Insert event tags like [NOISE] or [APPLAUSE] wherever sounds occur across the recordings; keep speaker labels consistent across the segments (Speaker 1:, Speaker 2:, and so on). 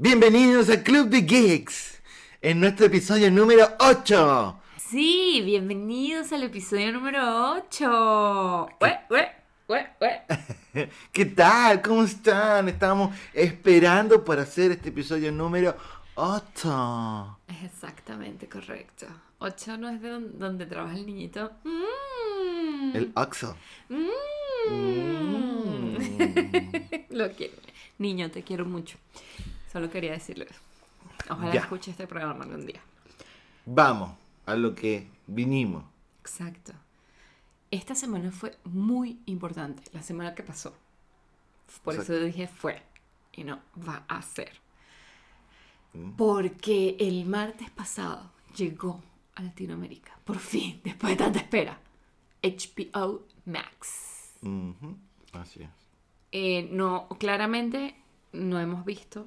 Speaker 1: Bienvenidos al Club de Geeks, en nuestro episodio número 8.
Speaker 2: Sí, bienvenidos al episodio número 8. Ue, ue, ue, ue.
Speaker 1: ¿Qué tal? ¿Cómo están? Estamos esperando para hacer este episodio número 8.
Speaker 2: Es exactamente correcto. 8 no es de don- donde trabaja el niñito. Mm.
Speaker 1: El Oxo.
Speaker 2: Mm.
Speaker 1: Mm. [LAUGHS]
Speaker 2: Lo quiero. Niño, te quiero mucho. Solo quería decirle eso. Ojalá
Speaker 1: Ya.
Speaker 2: escuche este programa algún día.
Speaker 1: Vamos a lo que vinimos.
Speaker 2: Exacto. Esta semana fue muy importante, la semana que pasó. Por
Speaker 1: Exacto.
Speaker 2: eso dije fue y no va a ser.
Speaker 1: Mm.
Speaker 2: Porque el martes pasado llegó a Latinoamérica, por fin, después de tanta espera, HBO Max.
Speaker 1: Ujú, Así es.
Speaker 2: Eh, no, claramente no hemos visto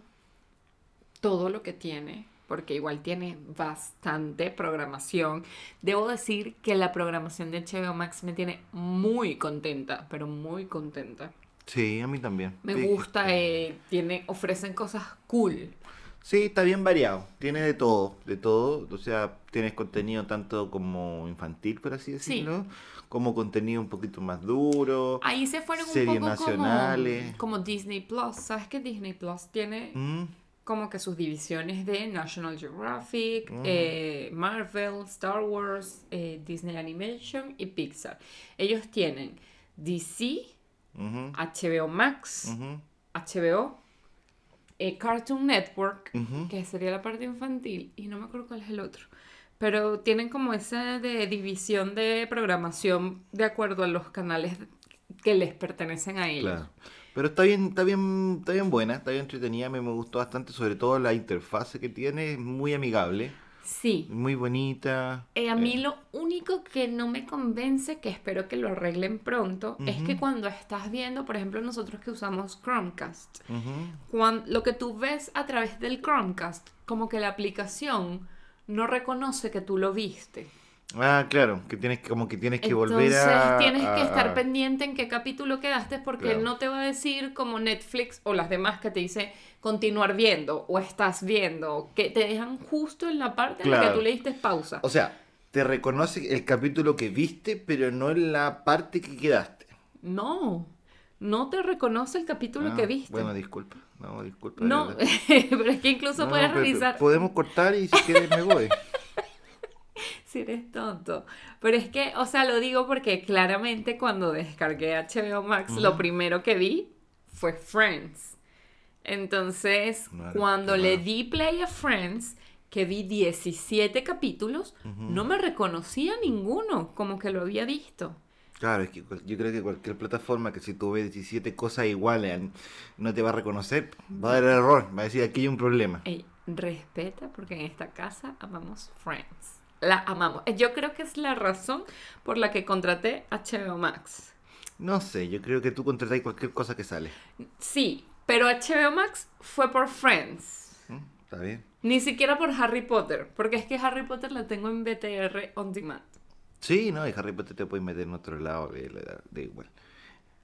Speaker 2: todo lo que tiene, porque igual tiene bastante programación. Debo decir que la programación de HBO Max me tiene muy contenta, pero muy contenta.
Speaker 1: Sí, a mí también.
Speaker 2: Me
Speaker 1: Sí,
Speaker 2: gusta, eh, tiene, ofrecen cosas cool.
Speaker 1: Sí, está bien variado. Tiene de todo, de todo. O sea, tienes contenido tanto como infantil, por así
Speaker 2: Sí.
Speaker 1: decirlo, como contenido un poquito más duro.
Speaker 2: Ahí se fueron un poco
Speaker 1: nacionales.
Speaker 2: como, como Disney Plus. ¿Sabes que Disney Plus tiene
Speaker 1: Mm,
Speaker 2: como que sus divisiones de National Geographic, eh, Marvel, Star Wars, eh, Disney Animation y Pixar. Ellos tienen DC, HBO Max, HBO, eh, Cartoon Network, que sería la parte infantil, y no me acuerdo cuál es el otro. Pero tienen como esa de división de programación de acuerdo a los canales que les pertenecen a ellos.
Speaker 1: Claro. Pero está bien, está bien, está bien buena, está bien entretenida, mí me gustó bastante, sobre todo la interfase que tiene, es muy amigable,
Speaker 2: Sí.
Speaker 1: muy bonita.
Speaker 2: Eh, a mí
Speaker 1: Eh,
Speaker 2: lo único que no me convence, que espero que lo arreglen pronto, es que cuando estás viendo, por ejemplo, nosotros que usamos Chromecast,
Speaker 1: ujú.
Speaker 2: cuan- lo que tú ves a través del Chromecast, como que la aplicación no reconoce que tú lo viste.
Speaker 1: Ah, claro, que tienes que- como que tienes que
Speaker 2: Entonces
Speaker 1: volver a...
Speaker 2: tienes que
Speaker 1: a-
Speaker 2: estar pendiente en qué capítulo quedaste porque
Speaker 1: Claro.
Speaker 2: no te va a decir como Netflix o las demás que te dice continuar viendo o estás viendo, que te dejan justo en la parte en la que tú le diste pausa.
Speaker 1: O sea, te reconoce el capítulo que viste, pero no en la parte que quedaste.
Speaker 2: No, no te reconoce el capítulo
Speaker 1: Ah,
Speaker 2: que viste.
Speaker 1: Bueno, disculpa. No, disculpa.
Speaker 2: no, [LAUGHS] pero es que incluso
Speaker 1: No,
Speaker 2: puedes revisar
Speaker 1: Podemos cortar y si quieres me voy. [LAUGHS]
Speaker 2: si eres tonto. Pero es que, o sea, lo digo porque claramente cuando descargué HBO Max, lo
Speaker 1: Ujú.
Speaker 2: primero que vi fue Friends. Entonces, cuando le di play a Friends, que vi 17 capítulos,
Speaker 1: Ujú.
Speaker 2: no me reconocía ninguno, como que lo había visto.
Speaker 1: Claro, es que yo creo que cualquier plataforma que si tú ves 17 cosas iguales no te va a reconocer, va a dar error, va a decir aquí hay un problema.
Speaker 2: Ey, respeta porque en esta casa amamos Friends. La amamos. Eh, Yo creo que es la razón por la que contraté HBO Max.
Speaker 1: No sé, yo creo que tú contratas cualquier cosa que sale.
Speaker 2: Sí, pero HBO Max fue por Friends.
Speaker 1: ¿Mm? ¿Está bien?
Speaker 2: Ni siquiera por Harry Potter, porque es que Harry Potter la tengo en BTR on demand.
Speaker 1: Sí, no, y Harry Potter te puedes meter en otro lado, de, de- de igual.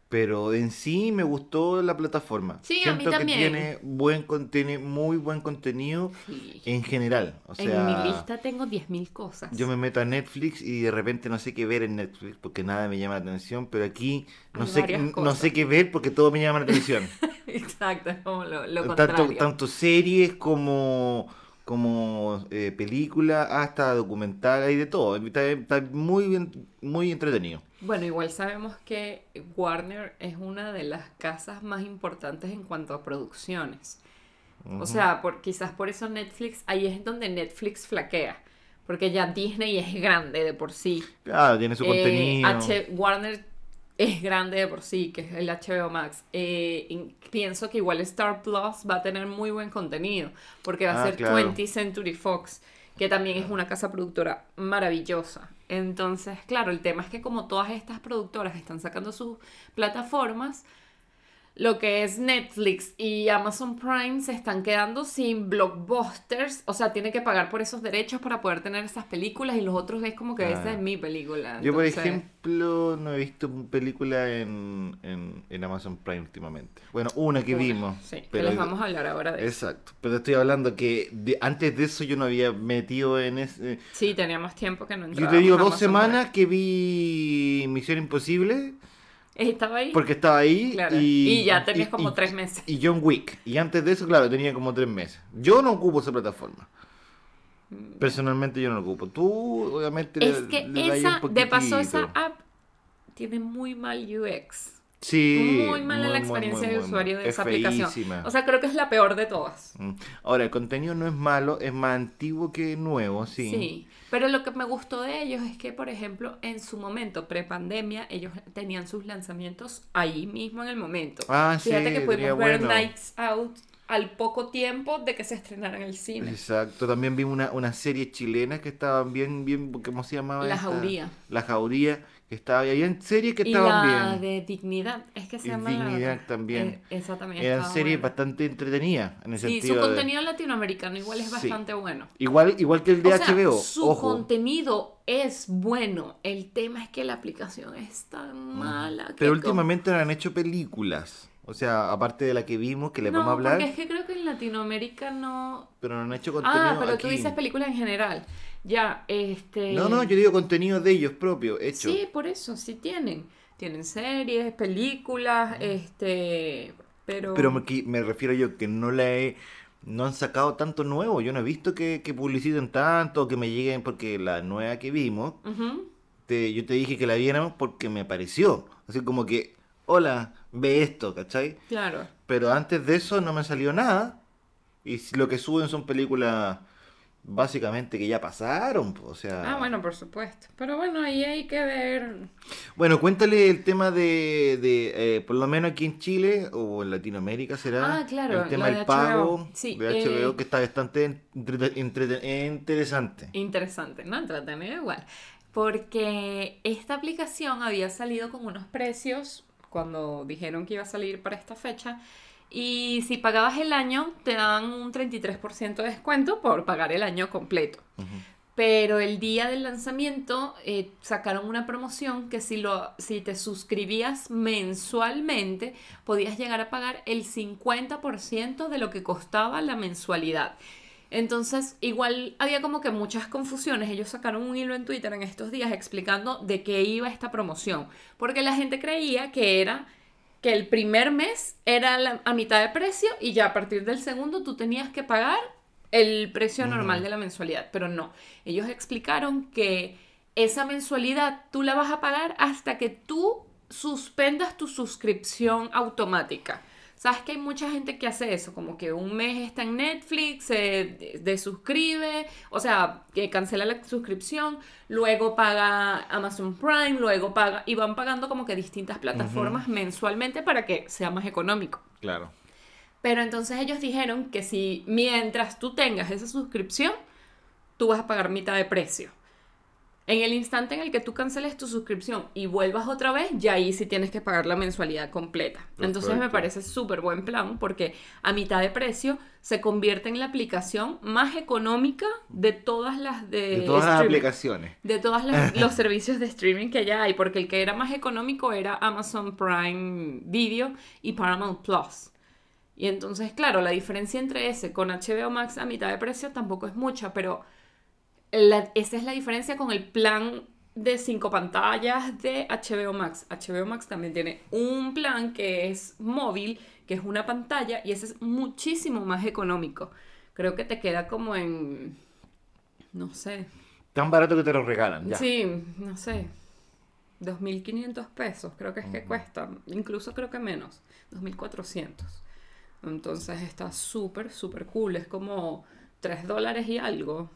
Speaker 1: Pero en sí me gustó la plataforma.
Speaker 2: Sí, a mí
Speaker 1: Siento
Speaker 2: también.
Speaker 1: que tiene buen tiene muy buen contenido
Speaker 2: Sí.
Speaker 1: en general. O sea,
Speaker 2: en mi lista tengo 10.000 cosas.
Speaker 1: Yo me meto a Netflix y de repente no sé qué ver en Netflix porque nada me llama la atención, pero aquí no
Speaker 2: Hay
Speaker 1: sé,
Speaker 2: varias
Speaker 1: no sé qué ver porque todo me llama la atención. [LAUGHS]
Speaker 2: Exacto, es como lo, lo
Speaker 1: tanto,
Speaker 2: contrario.
Speaker 1: tanto series como, como eh, películas, hasta documentales y de todo. Está, está muy bien, muy entretenido.
Speaker 2: Bueno, igual sabemos que Warner es una de las casas más importantes en cuanto a producciones. O sea, por, quizás por eso Netflix, ahí es donde Netflix flaquea. Porque ya Disney es grande de por sí.
Speaker 1: Claro, tiene su
Speaker 2: Eh,
Speaker 1: contenido.
Speaker 2: H- Warner es grande de por sí, que es el HBO Max. Eh, pienso que igual Star Plus va a tener muy buen contenido, porque va a
Speaker 1: Ah,
Speaker 2: ser
Speaker 1: claro.
Speaker 2: 20th Century Fox, que también es una casa productora maravillosa. Entonces, claro, el tema es que como todas estas productoras están sacando sus plataformas, lo que es Netflix y Amazon Prime se están quedando sin blockbusters, o sea, tiene que pagar por esos derechos para poder tener esas películas y los otros es como que
Speaker 1: Ah.
Speaker 2: esa es mi película.
Speaker 1: Yo, por ejemplo, no he visto película en, en, en Amazon Prime últimamente. Bueno, una que
Speaker 2: Una,
Speaker 1: vimos.
Speaker 2: Sí, que
Speaker 1: pero
Speaker 2: les vamos a hablar ahora de eso.
Speaker 1: Exacto. Pero estoy hablando que de- antes de eso yo no había metido en ese...
Speaker 2: Sí, teníamos tiempo que no
Speaker 1: Yo
Speaker 2: entrábamos
Speaker 1: te digo dos
Speaker 2: Amazon
Speaker 1: semanas que vi Misión Imposible.
Speaker 2: Estaba ahí.
Speaker 1: porque estaba ahí
Speaker 2: Claro.
Speaker 1: y,
Speaker 2: Y ya tenías
Speaker 1: y-
Speaker 2: como
Speaker 1: y-
Speaker 2: tres meses.
Speaker 1: Y John Wick. Y antes de eso, claro, tenía como tres meses. Yo no ocupo esa plataforma. Personalmente yo no la ocupo. Tú, obviamente,
Speaker 2: Mm. Es
Speaker 1: le-
Speaker 2: que
Speaker 1: le
Speaker 2: esa, de paso, esa app tiene muy mal UX.
Speaker 1: Sí.
Speaker 2: muy mala la experiencia de usuario de
Speaker 1: Es
Speaker 2: esa aplicación.
Speaker 1: feísima.
Speaker 2: O sea, creo que es la peor de todas.
Speaker 1: Mm. Ahora, el contenido no es malo, es más antiguo que nuevo, sí.
Speaker 2: Sí. Pero lo que me gustó de ellos es que, por ejemplo, en su momento, pre-pandemia, ellos tenían sus lanzamientos ahí mismo en el momento.
Speaker 1: Ah, sí,
Speaker 2: Fíjate que
Speaker 1: tenía
Speaker 2: pudimos ver
Speaker 1: bueno.
Speaker 2: Nights Out al poco tiempo de que se estrenara en el cine.
Speaker 1: Exacto, también vimos una, una serie chilena que estaban bien, bien, ¿cómo se llamaba?
Speaker 2: La
Speaker 1: esta?
Speaker 2: Jauría.
Speaker 1: La Jauría, que estaba. Había series que
Speaker 2: y
Speaker 1: estaban
Speaker 2: la
Speaker 1: bien.
Speaker 2: de Dignidad, es que se
Speaker 1: Y
Speaker 2: llama la
Speaker 1: Dignidad
Speaker 2: otra.
Speaker 1: también.
Speaker 2: Eh, esa también
Speaker 1: Eran series
Speaker 2: buena.
Speaker 1: bastante entretenidas en el
Speaker 2: Sí, su
Speaker 1: sentido de-
Speaker 2: contenido latinoamericano igual es
Speaker 1: Sí.
Speaker 2: bastante bueno.
Speaker 1: Igual, igual que el de
Speaker 2: O sea,
Speaker 1: HBO,
Speaker 2: su
Speaker 1: ojo.
Speaker 2: contenido es bueno. El tema es que la aplicación es tan mala. que
Speaker 1: Pero últimamente no han hecho películas. O sea, aparte de la que vimos, que le
Speaker 2: no,
Speaker 1: vamos a hablar,
Speaker 2: porque es que creo que en Latinoamérica no...
Speaker 1: pero no han hecho contenido
Speaker 2: Ah, pero tú
Speaker 1: aquí.
Speaker 2: dices películas en general. Ya, este...
Speaker 1: No, no, yo digo contenido de ellos propios, hecho.
Speaker 2: Sí, por eso, sí tienen. Tienen series, películas, este... Pero...
Speaker 1: Pero me, me refiero yo que no la he, no han sacado tanto nuevo. Yo no he visto que, que publiciten tanto, que me lleguen, porque la nueva que vimos, te, yo te dije que la viéramos porque me pareció. Así como que, hola, ve esto, ¿cachai?
Speaker 2: Claro.
Speaker 1: Pero antes de eso no me salió nada. Y lo que suben son películas básicamente que ya pasaron, o sea...
Speaker 2: Ah, bueno, por supuesto. Pero bueno, ahí hay que ver...
Speaker 1: Bueno, cuéntale el tema de, de eh, por lo menos aquí en Chile o en Latinoamérica será
Speaker 2: Ah, claro,
Speaker 1: el tema
Speaker 2: de
Speaker 1: del pago.
Speaker 2: Sí,
Speaker 1: de HBO
Speaker 2: eh,
Speaker 1: que está bastante interesante.
Speaker 2: Interesante, ¿no? Entretenido igual. Porque esta aplicación había salido con unos precios cuando dijeron que iba a salir para esta fecha. Y si pagabas el año, te dan un 33% de descuento por pagar el año completo. Pero el día del lanzamiento eh, sacaron una promoción que si, lo, si te suscribías mensualmente podías llegar a pagar el 50% de lo que costaba la mensualidad. Entonces, igual había como que muchas confusiones. Ellos sacaron un hilo en Twitter en estos días explicando de qué iba esta promoción. Porque la gente creía que era que el primer mes era la- a mitad de precio y ya a partir del segundo tú tenías que pagar el precio normal de la mensualidad. Pero no, ellos explicaron que esa mensualidad tú la vas a pagar hasta que tú suspendas tu suscripción automática. Sabes que hay mucha gente que hace eso, como que un mes está en Netflix, se desuscribe, o sea, que cancela la suscripción, luego paga Amazon Prime, luego paga, y van pagando como que distintas plataformas mensualmente para que sea más económico.
Speaker 1: Claro.
Speaker 2: Pero entonces ellos dijeron que si mientras tú tengas esa suscripción, tú vas a pagar mitad de precio. En el instante en el que tú canceles tu suscripción y vuelvas otra vez, ya ahí sí tienes que pagar la mensualidad completa. Entonces me parece súper buen plan porque a mitad de precio se convierte en la aplicación más económica de todas las de,
Speaker 1: De todas las aplicaciones.
Speaker 2: De todos [LAUGHS] los servicios de streaming que ya hay, porque el que era más económico era Amazon Prime Video y Paramount Plus. Y entonces, claro, la diferencia entre ese con HBO Max a mitad de precio tampoco es mucha, pero la- esa es la diferencia con el plan de cinco pantallas de HBO Max. HBO Max también tiene un plan que es móvil, que es una pantalla, y ese es muchísimo más económico. Creo que te queda como en, no sé,
Speaker 1: Tan barato que te lo regalan. Ya.
Speaker 2: Sí, no sé. 2.500 pesos creo que es que cuesta. Incluso creo que menos. 2.400. Entonces está súper, súper cool. Es como 3 dólares y algo.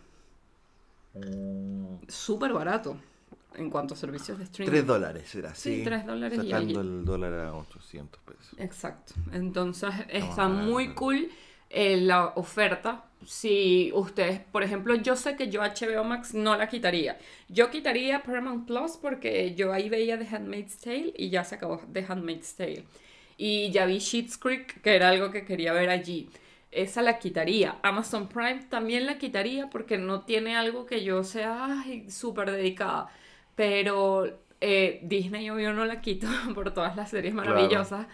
Speaker 2: Súper barato en cuanto a servicios de streaming.
Speaker 1: Tres dólares será,
Speaker 2: Sí,
Speaker 1: sí.
Speaker 2: tres dólares y
Speaker 1: Sacando
Speaker 2: algo.
Speaker 1: el dólar a 800 pesos.
Speaker 2: Exacto. Entonces está
Speaker 1: barato.
Speaker 2: muy cool eh, la oferta. Si ustedes, por ejemplo, yo sé que yo HBO Max no la quitaría. Yo quitaría Paramount Plus porque yo ahí veía The Handmaid's Tale y ya se acabó The Handmaid's Tale. Y ya vi Sheets Creek, que era algo que quería ver allí. Esa la quitaría. Amazon Prime también la quitaría porque no tiene algo que yo sea súper dedicada. Pero eh, Disney obvio no la quito [LAUGHS] por todas las series maravillosas.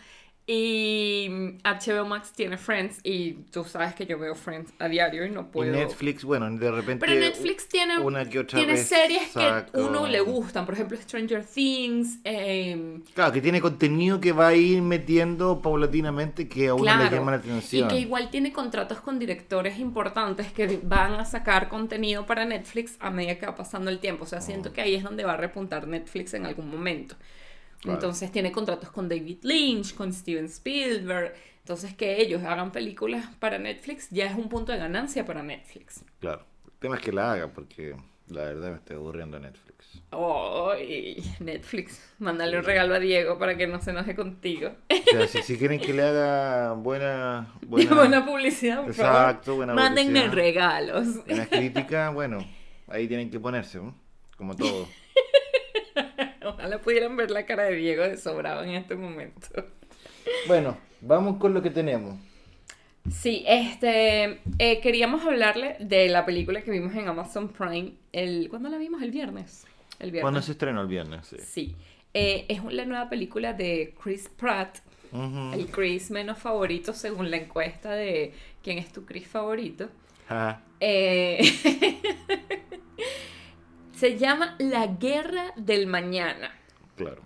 Speaker 2: Y HBO Max tiene Friends y tú sabes que yo veo Friends a diario y no puedo.
Speaker 1: Y Netflix, bueno, de repente.
Speaker 2: Pero Netflix tiene,
Speaker 1: una que otra
Speaker 2: tiene
Speaker 1: vez
Speaker 2: series que
Speaker 1: saca-
Speaker 2: uno le gustan. Por ejemplo, Stranger Things. eh,
Speaker 1: Claro, que tiene contenido que va a ir metiendo paulatinamente que a uno le llama la
Speaker 2: y
Speaker 1: atención.
Speaker 2: que igual tiene contratos con directores importantes que van a sacar contenido para Netflix a medida que va pasando el tiempo. O sea, siento que ahí es donde va a repuntar Netflix en algún momento.
Speaker 1: Claro.
Speaker 2: Entonces tiene contratos con David Lynch, con Steven Spielberg. Entonces que ellos hagan películas para Netflix ya es un punto de ganancia para Netflix.
Speaker 1: Claro. El tema es que la haga porque la verdad me estoy aburriendo Netflix.
Speaker 2: ¡Ay! Netflix, mándale un regalo a Diego para que no se enoje contigo.
Speaker 1: O sea, si, si quieren que le haga buena, buena, [LAUGHS]
Speaker 2: Buena, publicidad, por.
Speaker 1: Exacto, buena
Speaker 2: Mándenme
Speaker 1: publicidad.
Speaker 2: regalos.
Speaker 1: buena crítica, bueno, ahí tienen que ponerse, ¿no? como todo. [LAUGHS]
Speaker 2: Ojalá pudieran ver la cara de Diego de sobrado en este momento.
Speaker 1: Bueno, vamos con lo que tenemos.
Speaker 2: Sí, este, eh, queríamos hablarle de la película que vimos en Amazon Prime. El, ¿Cuándo la vimos? El viernes. El viernes.
Speaker 1: Cuando se estrenó el viernes, sí.
Speaker 2: Sí. Eh, es la nueva película de Chris Pratt, el Chris menos favorito según la encuesta de quién es tu Chris favorito.
Speaker 1: Ajá.
Speaker 2: Eh, [LAUGHS] se llama La Guerra del Mañana.
Speaker 1: Claro.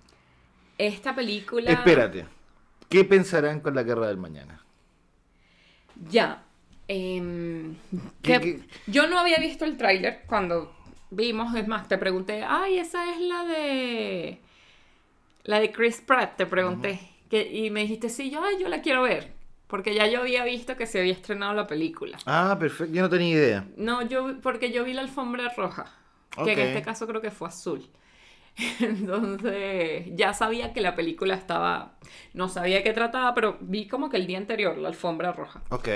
Speaker 2: Esta película...
Speaker 1: Espérate. ¿Qué pensarán con la guerra del mañana?
Speaker 2: Ya. em,
Speaker 1: ¿Qué-
Speaker 2: que-
Speaker 1: qué?
Speaker 2: Yo no había visto el tráiler cuando vimos, es más, te pregunté, ay, esa es la de... La de Chris Pratt, te pregunté. que, y me dijiste, sí, yo, ay, yo la quiero ver. Porque ya yo había visto que se había estrenado la película.
Speaker 1: Ah, perfecto. Yo no tenía idea.
Speaker 2: No, yo, porque yo vi la alfombra roja. Que en este caso creo que fue azul. [LAUGHS] Entonces, ya sabía que la película estaba. No sabía de qué trataba, pero vi como que el día anterior la alfombra roja.
Speaker 1: Ok.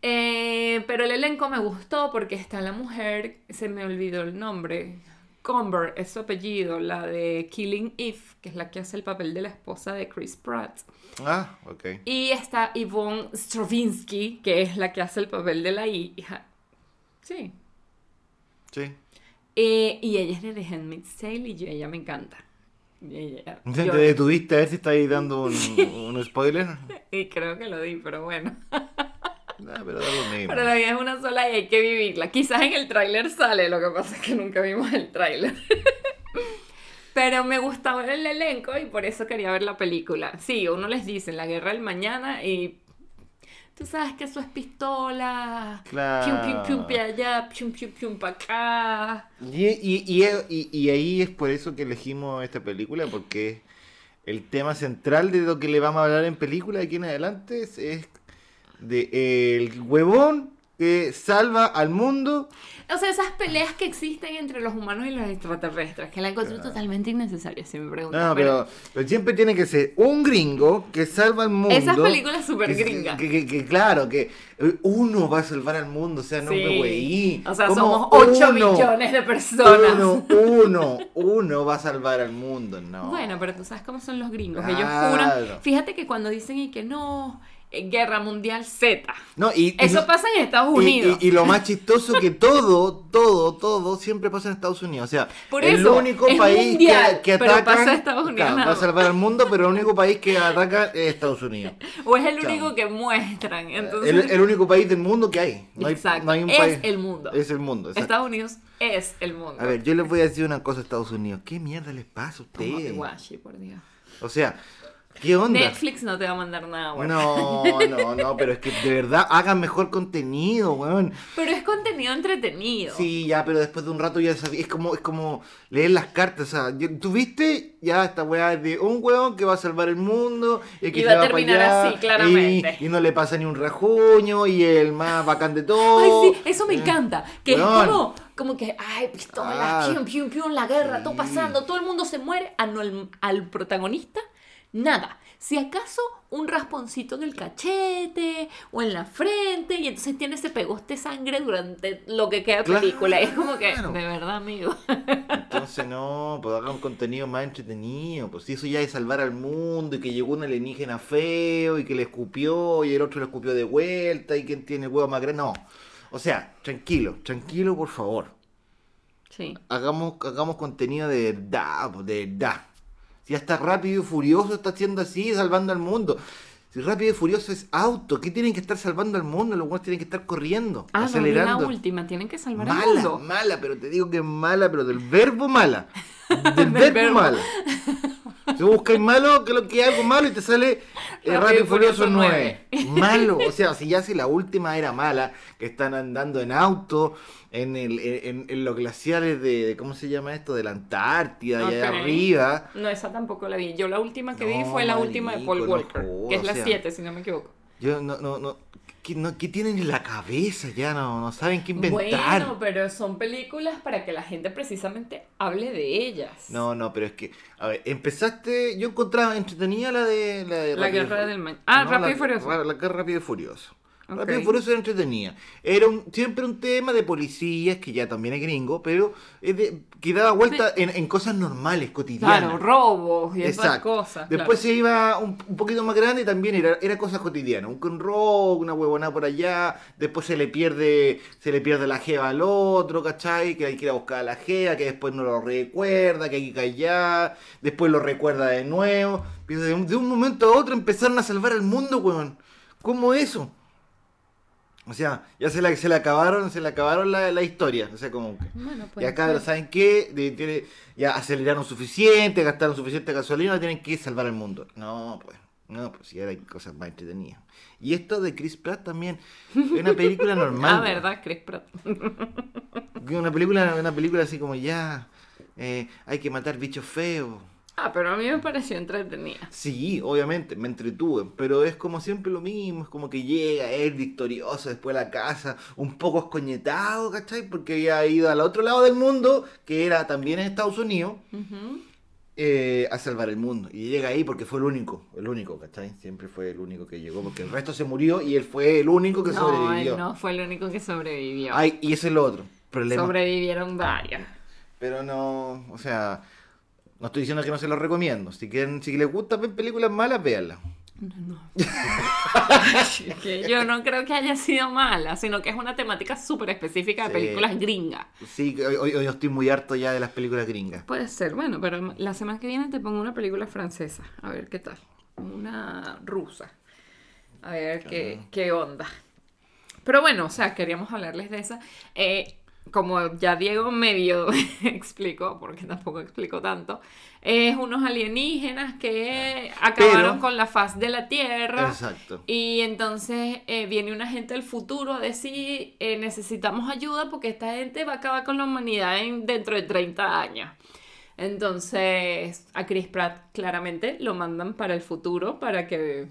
Speaker 2: Eh, pero el elenco me gustó porque está la mujer, se me olvidó el nombre. Comber es su apellido, la de Killing Eve, que es la que hace el papel de la esposa de Chris Pratt.
Speaker 1: Ah, ok.
Speaker 2: Y está Yvonne Stravinsky, que es la que hace el papel de la hija. Sí.
Speaker 1: Sí.
Speaker 2: Eh, y ella es de The Handmaid's Tale y yo- ella me encanta. Ella-
Speaker 1: ¿Te
Speaker 2: yo-
Speaker 1: detuviste a ver si estáis dando un, un spoiler? [LAUGHS]
Speaker 2: y creo que lo di, pero bueno. [LAUGHS]
Speaker 1: Ah, pero da lo mismo.
Speaker 2: Pero la vida es una sola y hay que vivirla. Quizás en el tráiler sale, lo que pasa es que nunca vimos el tráiler. [LAUGHS] Pero me gustaba el elenco y por eso quería ver la película. Sí, uno les dice la guerra del mañana y tú sabes que eso es pistola.
Speaker 1: Claro.
Speaker 2: Pium, pium, pium, para allá, pium, pium, pium, para acá.
Speaker 1: Y, y, y, y- y ahí es por eso que elegimos esta película, porque el tema central de lo que le vamos a hablar en película de aquí en adelante es, es de el huevón que salva al mundo.
Speaker 2: O sea, esas peleas que existen entre los humanos y los extraterrestres, que la encuentro totalmente innecesaria, si me preguntan.
Speaker 1: No, pero, pero siempre tiene que ser un gringo que salva al mundo.
Speaker 2: Esas películas súper gringas.
Speaker 1: Que, que- que, claro, que uno va a salvar al mundo, o sea, no
Speaker 2: Sí.
Speaker 1: me güey.
Speaker 2: O sea,
Speaker 1: ¿Cómo
Speaker 2: somos 8
Speaker 1: uno?
Speaker 2: millones de personas.
Speaker 1: Uno, uno, uno va a salvar al mundo, no.
Speaker 2: Bueno, pero tú sabes cómo son los gringos.
Speaker 1: Claro.
Speaker 2: Ellos juran. Fíjate que cuando dicen y que no, Guerra Mundial Z.
Speaker 1: No, y,
Speaker 2: Eso pasa en Estados Unidos.
Speaker 1: Y, y lo más chistoso que todo, todo, todo siempre pasa en Estados Unidos. O sea,
Speaker 2: Por
Speaker 1: el
Speaker 2: eso,
Speaker 1: único
Speaker 2: es
Speaker 1: país
Speaker 2: mundial,
Speaker 1: que, ataca
Speaker 2: pasa a Estados Unidos nada
Speaker 1: va a salvar al mundo, pero el único país que ataca es Estados Unidos. [LAUGHS]
Speaker 2: o es el único que muestran. Entonces,
Speaker 1: El, el único país del mundo que hay. No hay,
Speaker 2: Exacto,
Speaker 1: no hay un
Speaker 2: es
Speaker 1: país.
Speaker 2: el mundo.
Speaker 1: Es el mundo. exacto.
Speaker 2: Estados Unidos es el mundo.
Speaker 1: A ver, yo les voy a decir una cosa a Estados Unidos. ¿Qué mierda les pasa a ustedes?
Speaker 2: guachi, por Dios.
Speaker 1: O sea, ¿qué onda?
Speaker 2: Netflix no te va a mandar nada bueno.
Speaker 1: No, no, no, pero es que de verdad hagan mejor contenido, weón.
Speaker 2: Pero es contenido entretenido.
Speaker 1: Sí, ya, pero después de un rato ya es como, es como leer las cartas, o sea, tú viste, ya esta weá es de un weón que va a salvar el mundo y que
Speaker 2: Y va a terminar
Speaker 1: allá,
Speaker 2: así, claramente.
Speaker 1: Y, y no le pasa ni un rajuño y el más bacán de todo.
Speaker 2: Ay, sí, eso me encanta. Que
Speaker 1: Weón.
Speaker 2: es como, como que, ay, pistola,
Speaker 1: Ah.
Speaker 2: pium, pium, pium, la guerra, todo
Speaker 1: Sí.
Speaker 2: pasando, todo el mundo se muere, a no al, al protagonista, nada. Si acaso un rasponcito en el cachete o en la frente y entonces tiene ese pegoste de sangre durante lo que queda
Speaker 1: Claro.
Speaker 2: película. Y es como que, de verdad, amigo.
Speaker 1: Entonces no, pues haga un contenido más entretenido. Pues si eso ya es salvar al mundo y que llegó un alienígena feo y que le escupió y el otro le escupió de vuelta y quien tiene el huevo más grande. No. O sea, tranquilo, tranquilo por favor.
Speaker 2: Sí.
Speaker 1: Hagamos, hagamos contenido de verdad, de verdad. Si hasta Rápido y Furioso está haciendo así, salvando al mundo. Si Rápido y Furioso es auto, ¿qué tienen que estar salvando al mundo? Los buenos tienen que estar corriendo,
Speaker 2: Ah, es la
Speaker 1: acelerando.
Speaker 2: última. Tienen que salvar al
Speaker 1: Mala,
Speaker 2: mundo.
Speaker 1: mala, pero te digo que es mala, pero del verbo mala. [LAUGHS] Del
Speaker 2: Del
Speaker 1: verbo,
Speaker 2: verbo.
Speaker 1: mala. Si buscas malo, que lo que es algo malo y te sale eh,
Speaker 2: Rápido y
Speaker 1: Furioso
Speaker 2: Furioso
Speaker 1: 9. [LAUGHS] Malo, o sea, si ya si la última era mala, que están andando en auto, en, el, en, en los glaciares de, de- ¿cómo se llama esto? De la Antártida, allá
Speaker 2: Ok.
Speaker 1: arriba.
Speaker 2: No, esa tampoco la vi. Yo la última que vi fue la última de Paul
Speaker 1: no
Speaker 2: Walker, que es la
Speaker 1: o sea.
Speaker 2: 7, si no me equivoco.
Speaker 1: Yo no, no, no. ¿Qué, no, ¿qué tienen en la cabeza? Ya no, no saben qué inventar.
Speaker 2: Bueno, pero son películas para que la gente precisamente hable de ellas.
Speaker 1: No, no, pero es que, a ver, empezaste, yo encontraba entretenida la de... La, de
Speaker 2: La
Speaker 1: Rápido
Speaker 2: Guerra del Ma- Ah, Rápido y Furioso.
Speaker 1: La, la Guerra Rápido y Furioso.
Speaker 2: Ok.
Speaker 1: Rápido y Furioso era entretenida. Era un, siempre un tema de policías, que ya también es gringo, pero es de- que daba vuelta en, en cosas normales, cotidianas.
Speaker 2: Claro, robos y esas cosas.
Speaker 1: Después se iba un, un poquito más grande y también era, era cosas cotidianas. Un con robo, una huevona por allá. Después se le pierde se le pierde la jeva al otro, ¿cachai? Que hay que ir a buscar a la jeva, que después no lo recuerda, que hay que callar. Después lo recuerda de nuevo. De un, de un momento a otro empezaron a salvar al mundo, weón. ¿Cómo eso? O sea, ya se le, se le acabaron, se le acabaron la, la historia. O sea, como que...
Speaker 2: Bueno,
Speaker 1: Y
Speaker 2: puede
Speaker 1: acá. ¿saben qué? De- ya aceleraron suficiente, gastaron suficiente gasolina, tienen que salvar el mundo. No, pues, no, pues ahora hay cosas más entretenidas. Y esto de Chris Pratt también, es una película [LAUGHS] normal.
Speaker 2: Ah, ¿verdad? Chris Pratt.
Speaker 1: Una película, una película así como ya, eh, hay que matar bichos feos.
Speaker 2: Ah, pero a mí me pareció entretenida.
Speaker 1: Sí, obviamente, me entretuve, pero es como siempre lo mismo, es como que llega él victorioso después a la casa, un poco escoñetado, ¿cachai? Porque había ido al otro lado del mundo, que era también en Estados Unidos, eh, a salvar el mundo. Y llega ahí porque fue el único, el único, ¿cachai? Siempre fue el único que llegó, porque el resto se murió y él fue el único que
Speaker 2: No,
Speaker 1: sobrevivió.
Speaker 2: él no fue el único que sobrevivió.
Speaker 1: Ay, y ese es lo otro, problema.
Speaker 2: Sobrevivieron varias.
Speaker 1: Pero no, o sea, no estoy diciendo que no se los recomiendo. Si quieren, si les gusta ver películas malas, véanlas.
Speaker 2: No, [LAUGHS] yo no creo que haya sido mala, sino que es una temática súper específica de
Speaker 1: Sí.
Speaker 2: películas gringas.
Speaker 1: Sí, hoy, hoy- hoy estoy muy harto ya de las películas gringas.
Speaker 2: Puede ser, bueno, pero la semana que viene te pongo una película francesa, a ver qué tal. Una rusa. A ver qué, qué onda. Pero bueno, o sea, queríamos hablarles de esa. Eh, como ya Diego medio [LAUGHS] explicó, porque tampoco explicó tanto, es unos alienígenas que acabaron
Speaker 1: Pero-
Speaker 2: con la faz de la Tierra.
Speaker 1: Exacto.
Speaker 2: Y entonces eh, viene una gente del futuro a decir, eh, necesitamos ayuda porque esta gente va a acabar con la humanidad en, dentro de 30 años. Entonces a Chris Pratt claramente lo mandan para el futuro para que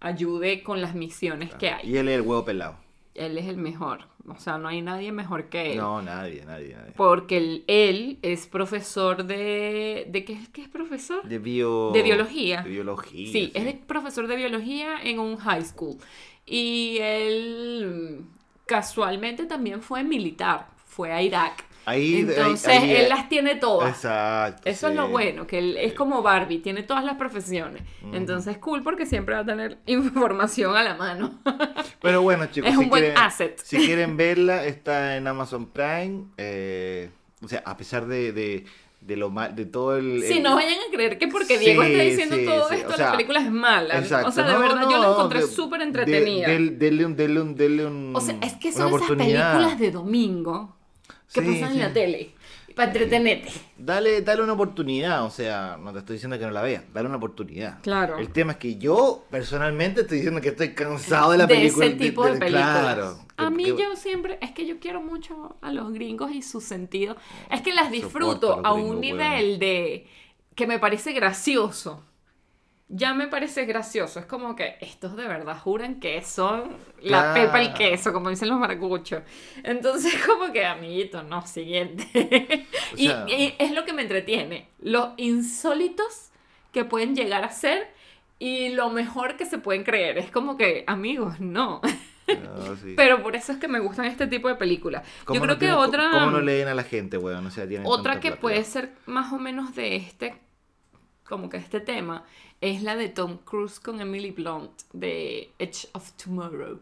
Speaker 2: ayude con las misiones que hay.
Speaker 1: Y él es el huevo pelado.
Speaker 2: Él es el mejor. O sea, no hay nadie mejor que él.
Speaker 1: No, nadie, nadie, nadie.
Speaker 2: Porque él, él es profesor de... ¿De qué, qué es profesor?
Speaker 1: De bio...
Speaker 2: De biología.
Speaker 1: De biología.
Speaker 2: Sí, es de profesor de biología en un high school. Y él casualmente también fue militar, fue a Irak.
Speaker 1: Ahí, ahí-
Speaker 2: Entonces
Speaker 1: ahí-
Speaker 2: él las tiene todas.
Speaker 1: Exacto.
Speaker 2: Eso es
Speaker 1: sí.
Speaker 2: lo bueno, que él es como Barbie, tiene todas las profesiones. Entonces cool porque siempre va a tener [LAUGHS] información a la mano.
Speaker 1: Pero bueno, chicos.
Speaker 2: Es
Speaker 1: si
Speaker 2: un buen
Speaker 1: quieren-
Speaker 2: asset.
Speaker 1: Si quieren verla, está en Amazon Prime. eh, o sea, a pesar de, de, de lo mal, de todo el.
Speaker 2: Si
Speaker 1: el-
Speaker 2: no vayan a creer que porque Diego
Speaker 1: Sí,
Speaker 2: está diciendo
Speaker 1: sí,
Speaker 2: todo
Speaker 1: sí,
Speaker 2: esto,
Speaker 1: o sea,
Speaker 2: la película es mala.
Speaker 1: Exacto.
Speaker 2: O sea, de
Speaker 1: No,
Speaker 2: verdad yo la
Speaker 1: no,
Speaker 2: encontré súper entretenida.
Speaker 1: Denle un, denle un, denle un.
Speaker 2: O sea, es que son esas películas de domingo que
Speaker 1: Sí,
Speaker 2: pasan
Speaker 1: sí.
Speaker 2: en la tele para entretenerte.
Speaker 1: Dale, dale una oportunidad, o sea, no te estoy diciendo que no la veas, dale una oportunidad.
Speaker 2: Claro.
Speaker 1: El tema es que yo, personalmente, estoy diciendo que estoy cansado de la
Speaker 2: de
Speaker 1: película.
Speaker 2: ese tipo de, películas.
Speaker 1: Claro.
Speaker 2: a mí
Speaker 1: que-
Speaker 2: yo siempre, es que yo quiero mucho a los gringos y su sentido. Es que las disfruto
Speaker 1: a
Speaker 2: un nivel de que me parece gracioso. Ya me parece gracioso. Es como que estos de verdad juran que son la
Speaker 1: Claro.
Speaker 2: pepa y queso, como dicen los maracuchos. Entonces, [LAUGHS] como que, amiguito, no, siguiente.
Speaker 1: O
Speaker 2: y,
Speaker 1: sea-
Speaker 2: y es lo que me entretiene. Los insólitos que pueden llegar a ser y lo mejor que se pueden creer. Es como que, amigos, no.
Speaker 1: No, sí. [LAUGHS]
Speaker 2: Pero por eso es que me gustan este tipo de películas. Yo
Speaker 1: ¿Cómo
Speaker 2: creo
Speaker 1: no
Speaker 2: que
Speaker 1: tienen-
Speaker 2: otra...
Speaker 1: ¿Cómo no leen a la gente, weón? O sea,
Speaker 2: Otra que
Speaker 1: plata.
Speaker 2: puede ser más o menos de este, como que este tema, es la de Tom Cruise con Emily Blunt, de Edge of Tomorrow.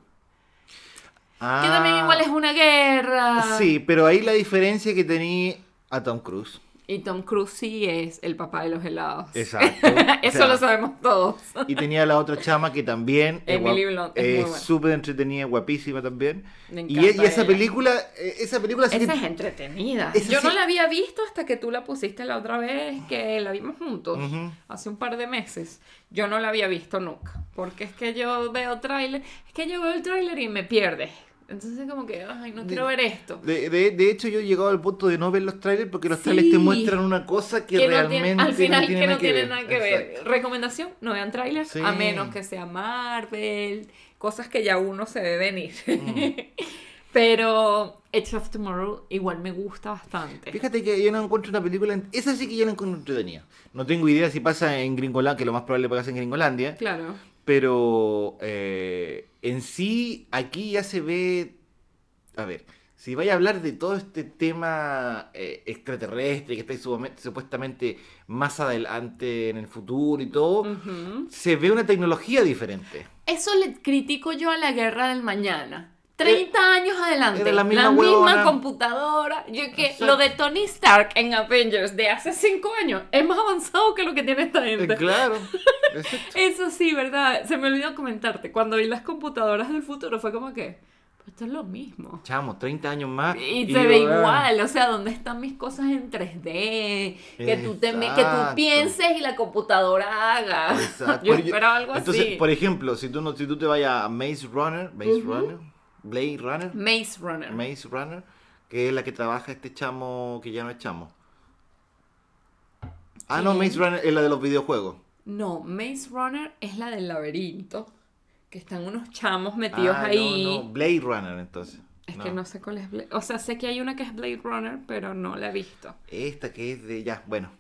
Speaker 1: Ah,
Speaker 2: Que también igual es una guerra.
Speaker 1: Sí, pero ahí la diferencia que tenía a Tom Cruise.
Speaker 2: Y Tom Cruise sí es el papá de los helados.
Speaker 1: Exacto. [LAUGHS]
Speaker 2: Eso
Speaker 1: O sea,
Speaker 2: lo sabemos todos.
Speaker 1: Y tenía la otra chama que también es [LAUGHS]
Speaker 2: Emily es
Speaker 1: súper entretenida, guapísima también.
Speaker 2: Me
Speaker 1: Y,
Speaker 2: encanta
Speaker 1: y esa
Speaker 2: ella.
Speaker 1: película, eh, esa película sí
Speaker 2: Esa
Speaker 1: que-
Speaker 2: es entretenida.
Speaker 1: Esa
Speaker 2: Yo no
Speaker 1: sí-
Speaker 2: la había visto hasta que tú la pusiste la otra vez que la vimos juntos,
Speaker 1: Ujú.
Speaker 2: hace un par de meses. Yo no la había visto nunca, porque es que yo veo tráiler, es que yo veo el tráiler y me pierde. Entonces como que, ay, no quiero ver esto.
Speaker 1: De, de- de hecho, yo he llegado al punto de no ver los trailers porque los
Speaker 2: Sí.
Speaker 1: trailers te muestran una cosa que,
Speaker 2: Que no
Speaker 1: realmente
Speaker 2: tiene- al final
Speaker 1: tiene
Speaker 2: que no tiene
Speaker 1: ver.
Speaker 2: nada que ver. Recomendación, no vean trailers,
Speaker 1: Sí.
Speaker 2: a menos que sea Marvel, cosas que ya uno se ve venir.
Speaker 1: Mm. [LAUGHS]
Speaker 2: Pero Edge of Tomorrow igual me gusta bastante.
Speaker 1: Fíjate que yo no encuentro una película. Esa sí que yo no encuentro entretenida. No tengo idea si pasa en Gringolandia, que lo más probable pasa en Gringolandia.
Speaker 2: Claro.
Speaker 1: Pero eh, en sí, aquí ya se ve. A ver, si vaya a hablar de todo este tema eh, extraterrestre que está supuestamente- más adelante en el futuro y todo, se ve una tecnología diferente.
Speaker 2: Eso le critico yo a la guerra del mañana. 30 años adelante,
Speaker 1: era la
Speaker 2: la
Speaker 1: misma
Speaker 2: computadora. Yo que
Speaker 1: Exacto.
Speaker 2: lo de Tony Stark en Avengers de hace 5 años es más avanzado que lo que tiene esta
Speaker 1: Eh,
Speaker 2: gente.
Speaker 1: claro. [LAUGHS] exacto.
Speaker 2: Eso sí, ¿verdad? Se me olvidó comentarte. Cuando vi las computadoras del futuro fue como que, "Pues esto es lo mismo.
Speaker 1: Chamo, 30 años más.
Speaker 2: Y,
Speaker 1: y
Speaker 2: se
Speaker 1: yo,
Speaker 2: ve
Speaker 1: ah,
Speaker 2: igual, o sea, ¿dónde están mis cosas en 3D? Que tú, te, que tú pienses y la computadora haga. [LAUGHS]
Speaker 1: Exacto.
Speaker 2: Yo esperaba algo
Speaker 1: Entonces,
Speaker 2: así.
Speaker 1: por ejemplo, si tú, no, si tú te vayas a Maze Runner, Maze Runner, Blade Runner,
Speaker 2: Maze Runner.
Speaker 1: Maze Runner, que es la que trabaja este chamo que ya no es chamo. Ah, no. Maze Runner es la de los videojuegos.
Speaker 2: No, Maze Runner es la del laberinto. Que están unos chamos metidos
Speaker 1: Ah,
Speaker 2: ahí.
Speaker 1: No, no, Blade Runner entonces.
Speaker 2: Es que no sé cuál es Blade. O sea, sé que hay una que es Blade Runner, pero no la he visto.
Speaker 1: Esta que es de, ya, bueno.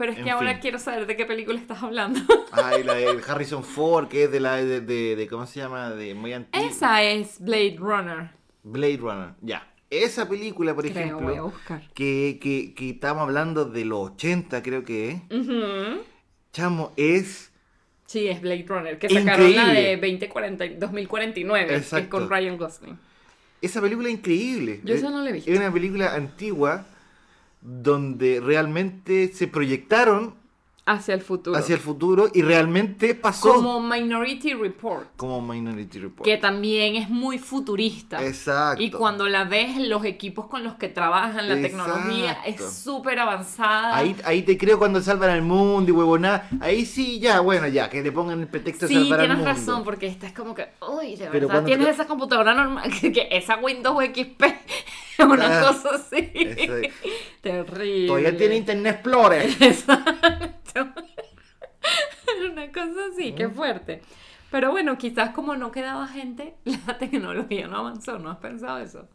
Speaker 2: Pero es
Speaker 1: En
Speaker 2: que ahora quiero saber de qué película estás hablando.
Speaker 1: Ah, y la de Harrison Ford, que es de la de, de, de- ¿cómo se llama? De muy antigua.
Speaker 2: Esa es Blade Runner.
Speaker 1: Blade Runner, ya. Esa película, por
Speaker 2: Creo,
Speaker 1: ejemplo,
Speaker 2: voy a buscar.
Speaker 1: que, que, que estamos hablando de los 80, creo que es. Chamo, es.
Speaker 2: Sí, es Blade Runner. Que sacaron la de 2040, 2049, que es
Speaker 1: Exacto.
Speaker 2: con Ryan Gosling.
Speaker 1: Esa película es increíble.
Speaker 2: Yo esa
Speaker 1: Es-
Speaker 2: no la he visto.
Speaker 1: Es una película antigua donde realmente se proyectaron
Speaker 2: Hacia el futuro.
Speaker 1: hacia el futuro y realmente pasó
Speaker 2: Como Minority Report.
Speaker 1: como Minority Report.
Speaker 2: Que también es muy futurista.
Speaker 1: Exacto.
Speaker 2: Y cuando la ves, los equipos con los que trabajan, la tecnología
Speaker 1: Exacto.
Speaker 2: es súper avanzada.
Speaker 1: Ahí, ahí te creo cuando salvan al mundo y huevonada. Ahí sí, ya, bueno, ya, que le pongan el pretexto de
Speaker 2: sí,
Speaker 1: salvar al
Speaker 2: tienes
Speaker 1: mundo.
Speaker 2: razón, porque esta es como que, uy, de
Speaker 1: Pero
Speaker 2: verdad, tienes
Speaker 1: te-
Speaker 2: esa computadora normal, que, [LAUGHS] que esa Windows XP es [LAUGHS] una
Speaker 1: Ah,
Speaker 2: cosa así.
Speaker 1: eso es.
Speaker 2: Terrible.
Speaker 1: Todavía tiene Internet Explorer. [LAUGHS]
Speaker 2: Exacto. [LAUGHS] una cosa así, qué fuerte. Pero bueno, quizás como no quedaba gente, [LAUGHS] la tecnología no avanzó, ¿no has pensado eso?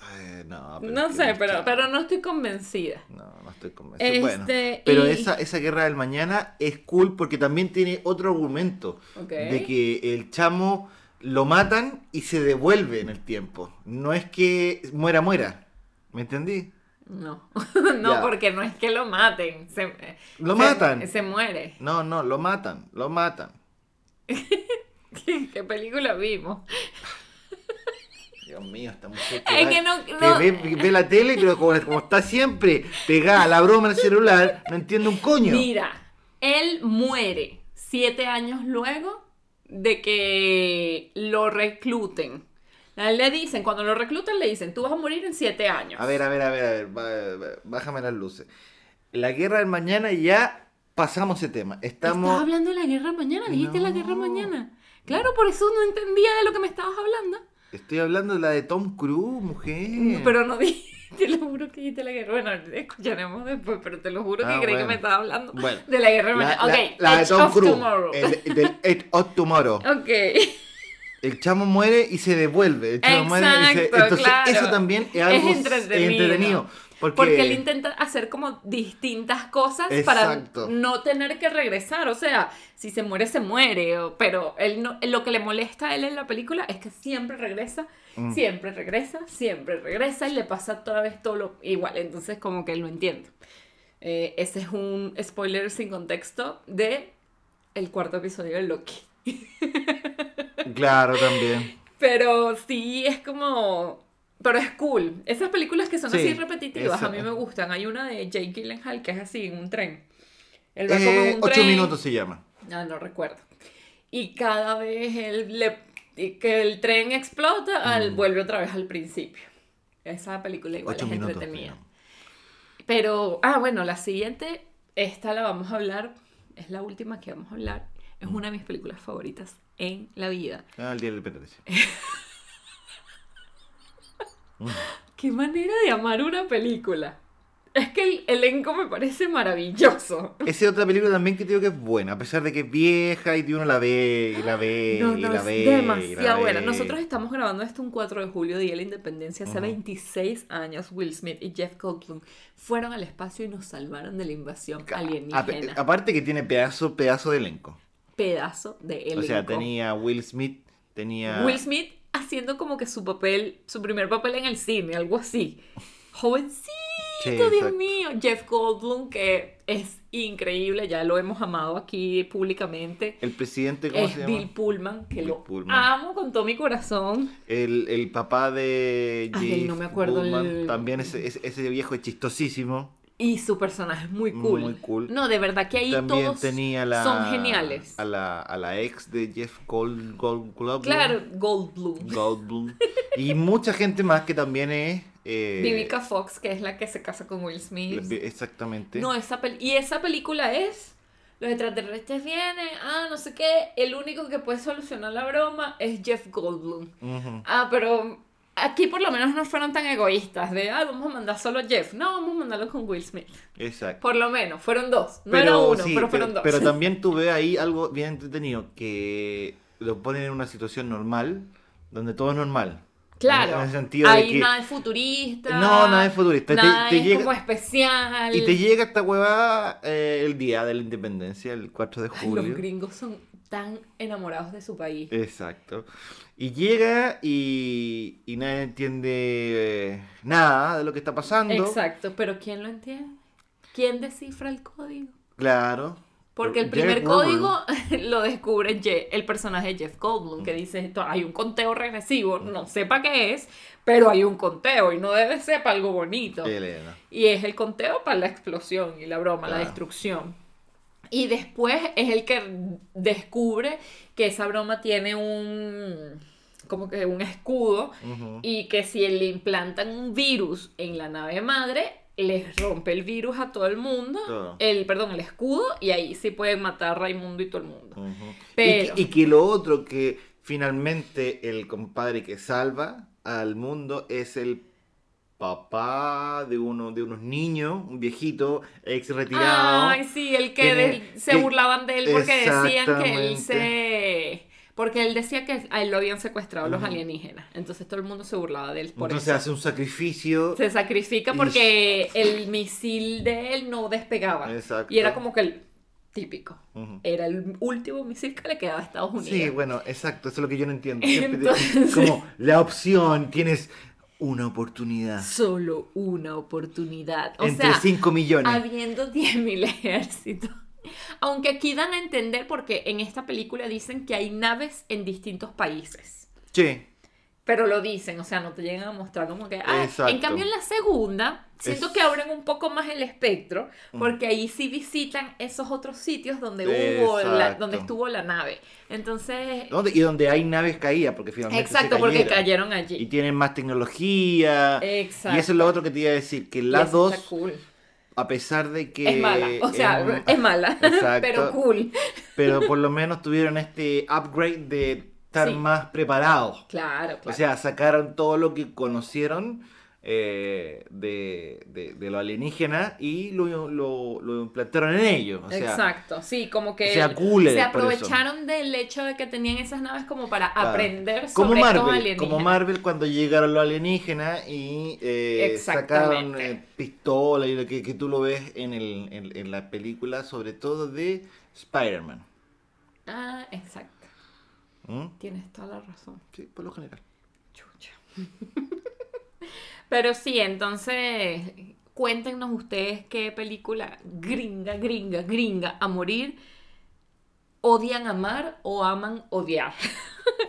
Speaker 1: Ay, no, pero
Speaker 2: No sé, pero, pero no estoy convencida.
Speaker 1: No, no estoy convencido. Bueno,
Speaker 2: Este,
Speaker 1: pero
Speaker 2: y-
Speaker 1: esa, esa guerra del mañana es cool porque también tiene otro argumento. De que el chamo lo matan y se devuelve en el tiempo. No es que muera, muera. ¿Me entendí?
Speaker 2: No, [LAUGHS] no, porque no es que lo maten. Se,
Speaker 1: Lo
Speaker 2: se-
Speaker 1: matan.
Speaker 2: Se muere.
Speaker 1: No, no, lo matan, lo matan. [LAUGHS]
Speaker 2: ¿Qué película vimos? [LAUGHS]
Speaker 1: Dios mío, esta mujer
Speaker 2: Es
Speaker 1: va-
Speaker 2: que no-
Speaker 1: que
Speaker 2: no-
Speaker 1: ve, ve la tele, pero como, como está siempre pegada a la broma en el celular, no entiende un coño.
Speaker 2: Mira, él muere siete años luego de que lo recluten. Le dicen, cuando lo reclutan, le dicen, tú vas a morir en siete años.
Speaker 1: A ver, a ver, a ver, a ver, bájame las luces. La guerra del mañana ya pasamos ese tema. Estamos...
Speaker 2: ¿Estás hablando de la guerra mañana? ¿Dijiste la guerra
Speaker 1: No.
Speaker 2: mañana? Claro, por eso no entendía de lo que me estabas hablando.
Speaker 1: Estoy hablando de la de Tom Cruise, mujer.
Speaker 2: Pero no dije, [LAUGHS] te lo juro que dijiste la guerra. Bueno, escucharemos después, pero te lo juro que
Speaker 1: Ah,
Speaker 2: creí que me estabas hablando
Speaker 1: Bueno.
Speaker 2: de la guerra
Speaker 1: La,
Speaker 2: mañana.
Speaker 1: la-
Speaker 2: Ok,
Speaker 1: la de
Speaker 2: Edge
Speaker 1: Tom
Speaker 2: of
Speaker 1: Cruise.
Speaker 2: Tomorrow.
Speaker 1: El, del Edge of Tomorrow.
Speaker 2: Ok.
Speaker 1: El chamo muere y se devuelve. El chamo muere y se-
Speaker 2: Exacto,
Speaker 1: Entonces,
Speaker 2: claro.
Speaker 1: eso también es
Speaker 2: Es
Speaker 1: algo
Speaker 2: entretenido.
Speaker 1: entretenido. Porque-
Speaker 2: Porque, él intenta hacer como distintas cosas
Speaker 1: Exacto.
Speaker 2: para no tener que regresar. O sea, si se muere, se muere. pero él no, lo que le molesta a él en la película es que siempre regresa,
Speaker 1: Mm.
Speaker 2: siempre regresa, siempre regresa y le pasa otra vez todo lo igual. Entonces, como que él no entiende. Eh, ese es un spoiler sin contexto de el cuarto episodio de Loki. [LAUGHS]
Speaker 1: Claro, también.
Speaker 2: Pero sí es como. Pero es cool. Esas películas que son
Speaker 1: Sí,
Speaker 2: así repetitivas a mí me gustan. Hay una de Jake Gyllenhaal que es así, en un tren. Él va como
Speaker 1: Eh,
Speaker 2: en un
Speaker 1: ocho
Speaker 2: tren.
Speaker 1: minutos se llama.
Speaker 2: Ah, no recuerdo. Y cada vez él le, que el tren explota,
Speaker 1: Mm.
Speaker 2: vuelve otra vez al principio. Esa película igual
Speaker 1: Ocho
Speaker 2: es
Speaker 1: minutos.
Speaker 2: entretenida.
Speaker 1: llama.
Speaker 2: Pero, ah, bueno, la siguiente, esta la vamos a hablar, es la última que vamos a hablar. Es una de mis películas favoritas en la vida.
Speaker 1: Ah, el día de la independencia. [LAUGHS]
Speaker 2: Qué manera de amar una película. Es que el elenco me parece maravilloso.
Speaker 1: Esa es otra película también que digo que es buena, a pesar de que es vieja y uno la ve y la ve
Speaker 2: No,
Speaker 1: y la
Speaker 2: es
Speaker 1: ve. la
Speaker 2: demasiado buena. Nosotros estamos grabando esto un 4 de julio, Día de la Independencia. Hace
Speaker 1: Ujú.
Speaker 2: 26 años, Will Smith y Jeff Goldblum fueron al espacio y nos salvaron de la invasión
Speaker 1: A-
Speaker 2: alienígena.
Speaker 1: aparte que tiene pedazo, pedazo de elenco.
Speaker 2: Pedazo de elenco.
Speaker 1: O sea, tenía Will Smith, tenía...
Speaker 2: Will Smith haciendo como que su papel, su primer papel en el cine, algo así. Jovencito,
Speaker 1: Sí,
Speaker 2: Dios mío. Jeff Goldblum, que es increíble, ya lo hemos amado aquí públicamente.
Speaker 1: El presidente, ¿cómo
Speaker 2: Es
Speaker 1: se
Speaker 2: Bill
Speaker 1: llama?
Speaker 2: Pullman, que
Speaker 1: Bill
Speaker 2: lo
Speaker 1: Pullman.
Speaker 2: amo con todo mi corazón.
Speaker 1: El, el papá de
Speaker 2: Ay,
Speaker 1: Jeff
Speaker 2: no me acuerdo
Speaker 1: Goldblum,
Speaker 2: el-
Speaker 1: También ese, ese, ese viejo es chistosísimo.
Speaker 2: Y su personaje es muy cool.
Speaker 1: Muy cool.
Speaker 2: No, de verdad que ahí
Speaker 1: También
Speaker 2: todos
Speaker 1: tenía la,
Speaker 2: son geniales.
Speaker 1: A la, a la ex de Jeff Gold, Gold, Goldblum.
Speaker 2: Claro, Goldblum.
Speaker 1: Goldblum. Y mucha gente más que también es... eh,
Speaker 2: Vivica Fox, que es la que se casa con Will Smith.
Speaker 1: Exactamente.
Speaker 2: No, esa y esa película es los extraterrestres vienen, ah, no sé qué, el único que puede solucionar la broma es Jeff Goldblum. Ah, pero aquí por lo menos no fueron tan egoístas de, ah, vamos a mandar solo a Jeff. No, vamos a mandarlo con Will Smith.
Speaker 1: Exacto.
Speaker 2: Por lo menos, fueron dos. No era uno,
Speaker 1: sí,
Speaker 2: pero fueron dos.
Speaker 1: pero [LAUGHS] también tuve ahí algo bien entretenido, que lo ponen en una situación normal, donde todo es normal.
Speaker 2: Claro,
Speaker 1: En el sentido de que-
Speaker 2: nada de futurista.
Speaker 1: No, nada de futurista. Te-
Speaker 2: Nada
Speaker 1: te
Speaker 2: es
Speaker 1: llega-
Speaker 2: como especial.
Speaker 1: Y te llega esta hueva eh, el día de la independencia, el 4 de
Speaker 2: Ay,
Speaker 1: julio.
Speaker 2: Los gringos son tan enamorados de su país.
Speaker 1: Exacto. Y llega y, y nadie entiende eh, nada de lo que está pasando.
Speaker 2: Exacto, pero ¿quién lo entiende? ¿Quién descifra el código?
Speaker 1: Claro.
Speaker 2: Porque el
Speaker 1: Jeff
Speaker 2: primer
Speaker 1: Goldblum.
Speaker 2: código [LAUGHS] lo descubre Je- el personaje de Jeff Goldblum, que dice, esto, hay un conteo regresivo, no sé para qué es, pero hay un conteo y no debe ser para algo bonito.
Speaker 1: Elena.
Speaker 2: Y es el conteo para la explosión y la broma, la destrucción. Y después es el que descubre que esa broma tiene un como que un escudo y que si le implantan un virus en la nave madre les rompe el virus a todo el mundo,
Speaker 1: Todo.
Speaker 2: el perdón, el escudo y ahí sí pueden matar a Raimundo y todo el mundo.
Speaker 1: Y,
Speaker 2: Pero-
Speaker 1: que, y que lo otro que finalmente el compadre que salva al mundo es el papá de uno de unos niños, un viejito ex retirado.
Speaker 2: Ay, sí, el que de- se burlaban de él porque decían que él se... Porque él decía que a él lo habían secuestrado los alienígenas. Entonces todo el mundo se burlaba de él por
Speaker 1: Entonces
Speaker 2: eso.
Speaker 1: hace un sacrificio.
Speaker 2: Se sacrifica
Speaker 1: Y-
Speaker 2: porque el misil de él no despegaba.
Speaker 1: Exacto.
Speaker 2: Y era como que el típico. Era el último misil que le quedaba a Estados Unidos.
Speaker 1: Sí, bueno, exacto, eso es lo que yo no entiendo. [LAUGHS]
Speaker 2: Entonces-
Speaker 1: Como la opción, tienes una oportunidad.
Speaker 2: Solo una oportunidad. O
Speaker 1: entre
Speaker 2: sea,
Speaker 1: 5 millones.
Speaker 2: habiendo 10.000 [LAUGHS] ejércitos. Aunque aquí dan a entender porque en esta película dicen que hay naves en distintos países.
Speaker 1: Sí,
Speaker 2: Pero lo dicen, o sea, no te llegan a mostrar como que... ah,
Speaker 1: Exacto.
Speaker 2: en cambio en la segunda, siento
Speaker 1: Es-
Speaker 2: que abren un poco más el espectro, porque ahí sí visitan esos otros sitios donde hubo la- donde estuvo la nave. Entonces...
Speaker 1: ¿Dónde? y donde hay naves caídas, porque finalmente se
Speaker 2: Exacto, porque
Speaker 1: cayeron.
Speaker 2: allí.
Speaker 1: Y tienen más tecnología.
Speaker 2: Exacto.
Speaker 1: Y eso es lo otro que te iba a decir, que las dos,
Speaker 2: está cool.
Speaker 1: a pesar de que...
Speaker 2: Es mala, o sea,
Speaker 1: em,
Speaker 2: es mala, [LAUGHS]
Speaker 1: exacto.
Speaker 2: pero cool.
Speaker 1: pero por lo menos tuvieron este upgrade de estar
Speaker 2: Sí.
Speaker 1: más preparados.
Speaker 2: Claro, claro.
Speaker 1: O sea, sacaron todo lo que conocieron eh, de, de, de los alienígenas y lo, lo, lo implantaron en ellos. O sea,
Speaker 2: Exacto, sí, como que se aprovecharon del hecho de que tenían esas naves como para
Speaker 1: Claro.
Speaker 2: aprender sobre
Speaker 1: como
Speaker 2: estos
Speaker 1: Marvel,
Speaker 2: alienígenas.
Speaker 1: como Marvel cuando llegaron los alienígenas y eh, sacaron eh, pistolas y lo que, que tú lo ves en, el, en, en la película, sobre todo de Spider-Man.
Speaker 2: Ah, exacto.
Speaker 1: ¿Mm?
Speaker 2: Tienes toda la razón.
Speaker 1: Sí, por lo general.
Speaker 2: Chucha. [LAUGHS] Pero sí, entonces cuéntenos ustedes qué película gringa, gringa, gringa a morir odian amar o aman odiar. [LAUGHS]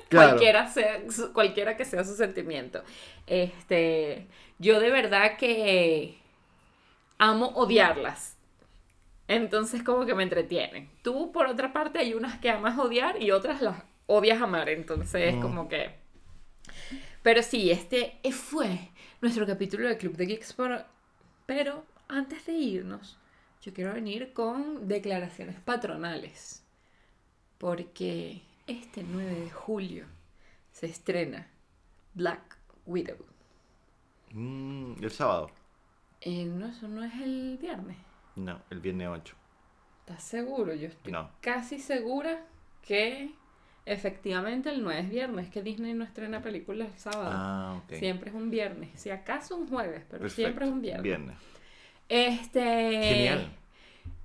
Speaker 1: Claro.
Speaker 2: cualquiera, sea, cualquiera que sea su sentimiento. Este, yo de verdad que amo odiarlas. Entonces como que me entretienen. Tú, por otra parte, hay unas que amas odiar y otras las odias amar. Entonces
Speaker 1: Mm.
Speaker 2: como que... Pero sí, este fue nuestro capítulo de Club de Geeks. por- Pero antes de irnos, yo quiero venir con declaraciones patronales. Porque este 9 de julio se estrena Black Widow.
Speaker 1: Mm, el sábado.
Speaker 2: Eh, no, eso no es el viernes.
Speaker 1: No, el viernes 8.
Speaker 2: ¿Estás seguro? Yo estoy
Speaker 1: No.
Speaker 2: casi segura que efectivamente el 9 es viernes, que Disney no estrena películas el sábado.
Speaker 1: Ah, ok.
Speaker 2: Siempre es un viernes. Si acaso un jueves, pero
Speaker 1: Perfecto.
Speaker 2: siempre es un viernes.
Speaker 1: Viernes.
Speaker 2: Este.
Speaker 1: Genial.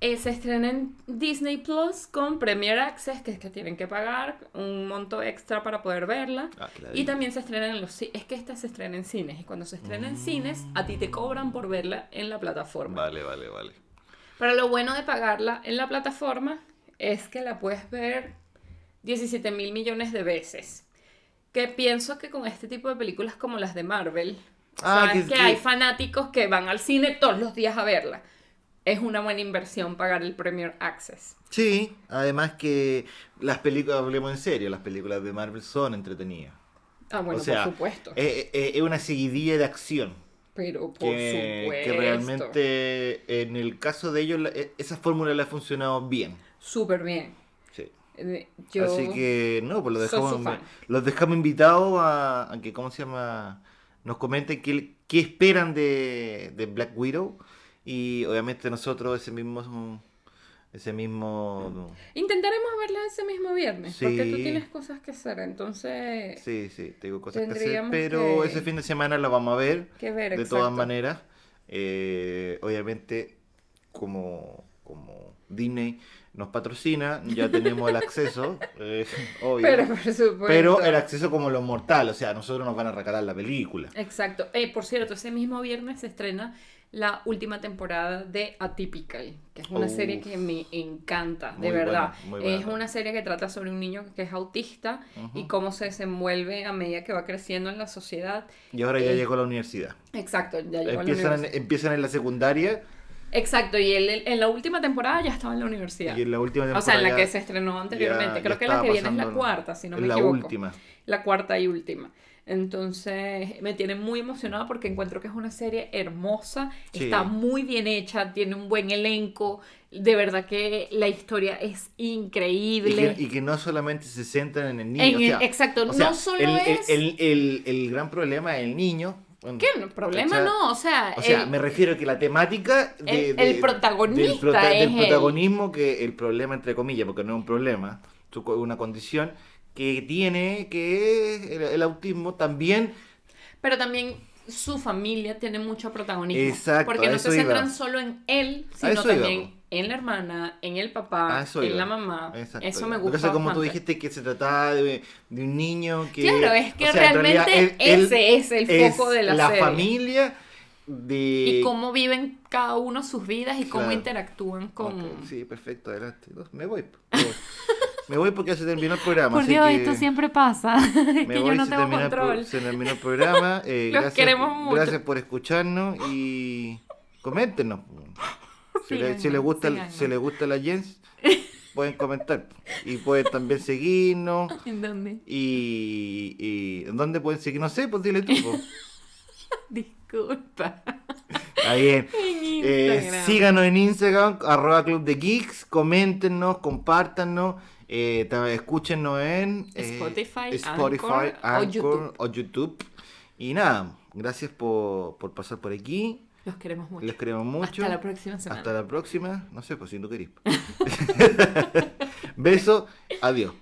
Speaker 2: eh, se estrena en Disney Plus con Premier Access, que es que tienen que pagar un monto extra para poder verla.
Speaker 1: Ah,
Speaker 2: Y también se estrena en los es que esta se estrena en cines y cuando se estrena en
Speaker 1: Mm.
Speaker 2: cines a ti te cobran por verla en la plataforma.
Speaker 1: Vale, vale, vale.
Speaker 2: Pero lo bueno de pagarla en la plataforma es que la puedes ver 17 mil millones de veces. Que pienso que con este tipo de películas como las de Marvel,
Speaker 1: Ah,
Speaker 2: sabes
Speaker 1: que-
Speaker 2: hay fanáticos que van al cine todos los días a verla. Es una buena inversión pagar el Premier Access.
Speaker 1: Sí, además que las películas, hablemos en serio, las películas de Marvel son entretenidas.
Speaker 2: Ah, bueno,
Speaker 1: o sea,
Speaker 2: por supuesto.
Speaker 1: Es, es- es una seguidilla de acción.
Speaker 2: Pero por
Speaker 1: Que,
Speaker 2: supuesto.
Speaker 1: que realmente en el caso de ellos e- esa fórmula le ha funcionado bien.
Speaker 2: Súper bien. Yo...
Speaker 1: Así que no, pues los dejamos, los dejamos invitados a, a que, ¿cómo se llama? Nos comenten qué, qué esperan de, de Black Widow. Y obviamente nosotros ese mismo ese mismo
Speaker 2: Intentaremos verla ese mismo viernes, porque tú tienes cosas que hacer, entonces
Speaker 1: sí, sí, tengo cosas que hacer, pero
Speaker 2: que-
Speaker 1: ese fin de semana lo vamos a ver.
Speaker 2: que ver.
Speaker 1: de
Speaker 2: exacto.
Speaker 1: todas maneras, eh, obviamente, como, como Disney nos patrocina, ya tenemos el acceso, eh, [LAUGHS] obvio.
Speaker 2: Pero
Speaker 1: Pero,
Speaker 2: por supuesto.
Speaker 1: el acceso como los mortales, o sea, nosotros nos van a regalar la película.
Speaker 2: Exacto. Eh, por cierto, ese mismo viernes se estrena la última temporada de Atypical, que es una
Speaker 1: Uf.
Speaker 2: serie que me encanta, de verdad.
Speaker 1: buena, buena.
Speaker 2: Es una serie que trata sobre un niño que es autista y
Speaker 1: Ujú.
Speaker 2: cómo se desenvuelve a medida que va creciendo en la sociedad.
Speaker 1: Y ahora ya
Speaker 2: Eh,
Speaker 1: llegó a la universidad.
Speaker 2: Exacto, ya llegó a la
Speaker 1: Empiezan,
Speaker 2: universidad.
Speaker 1: empiezan en la secundaria
Speaker 2: Exacto, y él en la última temporada ya estaba en la universidad.
Speaker 1: y en la última temporada.
Speaker 2: O sea, en la que se estrenó anteriormente.
Speaker 1: ya
Speaker 2: Creo que la que viene es la cuarta, si no me
Speaker 1: la
Speaker 2: equivoco.
Speaker 1: última.
Speaker 2: La cuarta y última. Entonces, me tiene muy emocionada porque encuentro que es una serie hermosa,
Speaker 1: Sí.
Speaker 2: está muy bien hecha, tiene un buen elenco, de verdad que la historia es
Speaker 1: Y
Speaker 2: increíble.
Speaker 1: que, y que no solamente se centran en el niño.
Speaker 2: En
Speaker 1: o
Speaker 2: el-
Speaker 1: sea,
Speaker 2: exacto,
Speaker 1: o sea,
Speaker 2: no solo
Speaker 1: el, el-
Speaker 2: es...
Speaker 1: El, el- el gran problema es el niño. Bueno,
Speaker 2: ¿Qué? Problema no, o sea,
Speaker 1: O sea,
Speaker 2: el-
Speaker 1: me refiero a que la temática de-
Speaker 2: El-
Speaker 1: de-
Speaker 2: el protagonista
Speaker 1: del, prota-
Speaker 2: es
Speaker 1: del
Speaker 2: él.
Speaker 1: protagonismo, que el problema entre comillas, porque no es un problema, es una condición que tiene que el, el autismo también
Speaker 2: pero también su familia tiene mucho protagonismo.
Speaker 1: Exacto,
Speaker 2: porque no se centran solo en él, sino también
Speaker 1: iba.
Speaker 2: En la hermana, en el papá,
Speaker 1: eso
Speaker 2: en
Speaker 1: iba.
Speaker 2: la mamá.
Speaker 1: Exacto,
Speaker 2: Eso
Speaker 1: iba.
Speaker 2: me gusta.
Speaker 1: pasa, como tú dijiste que se trataba de, de un niño que
Speaker 2: Claro, es que
Speaker 1: o sea, en
Speaker 2: realmente
Speaker 1: él-
Speaker 2: ese es el foco de la, serie.
Speaker 1: familia de
Speaker 2: Y cómo viven cada uno sus vidas y cómo
Speaker 1: Claro.
Speaker 2: interactúan con...
Speaker 1: Ok, sí, perfecto, adelante. Me voy. Me voy, Me voy porque se terminó el programa.
Speaker 2: Por
Speaker 1: así
Speaker 2: Dios,
Speaker 1: que
Speaker 2: esto siempre pasa. [LAUGHS] es
Speaker 1: me
Speaker 2: que
Speaker 1: voy,
Speaker 2: yo no
Speaker 1: se,
Speaker 2: tengo
Speaker 1: terminó el pro-
Speaker 2: control.
Speaker 1: se terminó el programa. Eh, [LAUGHS]
Speaker 2: Los
Speaker 1: gracias,
Speaker 2: queremos mucho.
Speaker 1: Gracias por escucharnos y coméntenos. [LAUGHS] Si, le,
Speaker 2: Síganos,
Speaker 1: si le gusta, el- si le gusta la Jens, [LAUGHS] pueden comentar. Y pueden también seguirnos. [LAUGHS]
Speaker 2: ¿En dónde?
Speaker 1: Y, y ¿en dónde pueden seguir? No sé, pues dile tú. po.
Speaker 2: Disculpa.
Speaker 1: Está bien.
Speaker 2: En
Speaker 1: Eh, síganos en Instagram, arroba Club de Geeks, coméntenos, compártanos, eh, también escúchenos en eh,
Speaker 2: Spotify,
Speaker 1: Spotify,
Speaker 2: Anchor o YouTube.
Speaker 1: o YouTube. Y nada, gracias por, por pasar por aquí.
Speaker 2: Los queremos mucho.
Speaker 1: Les queremos mucho.
Speaker 2: Hasta la próxima semana.
Speaker 1: Hasta la próxima. No sé, pues si tú querés. [LAUGHS] Beso. Adiós.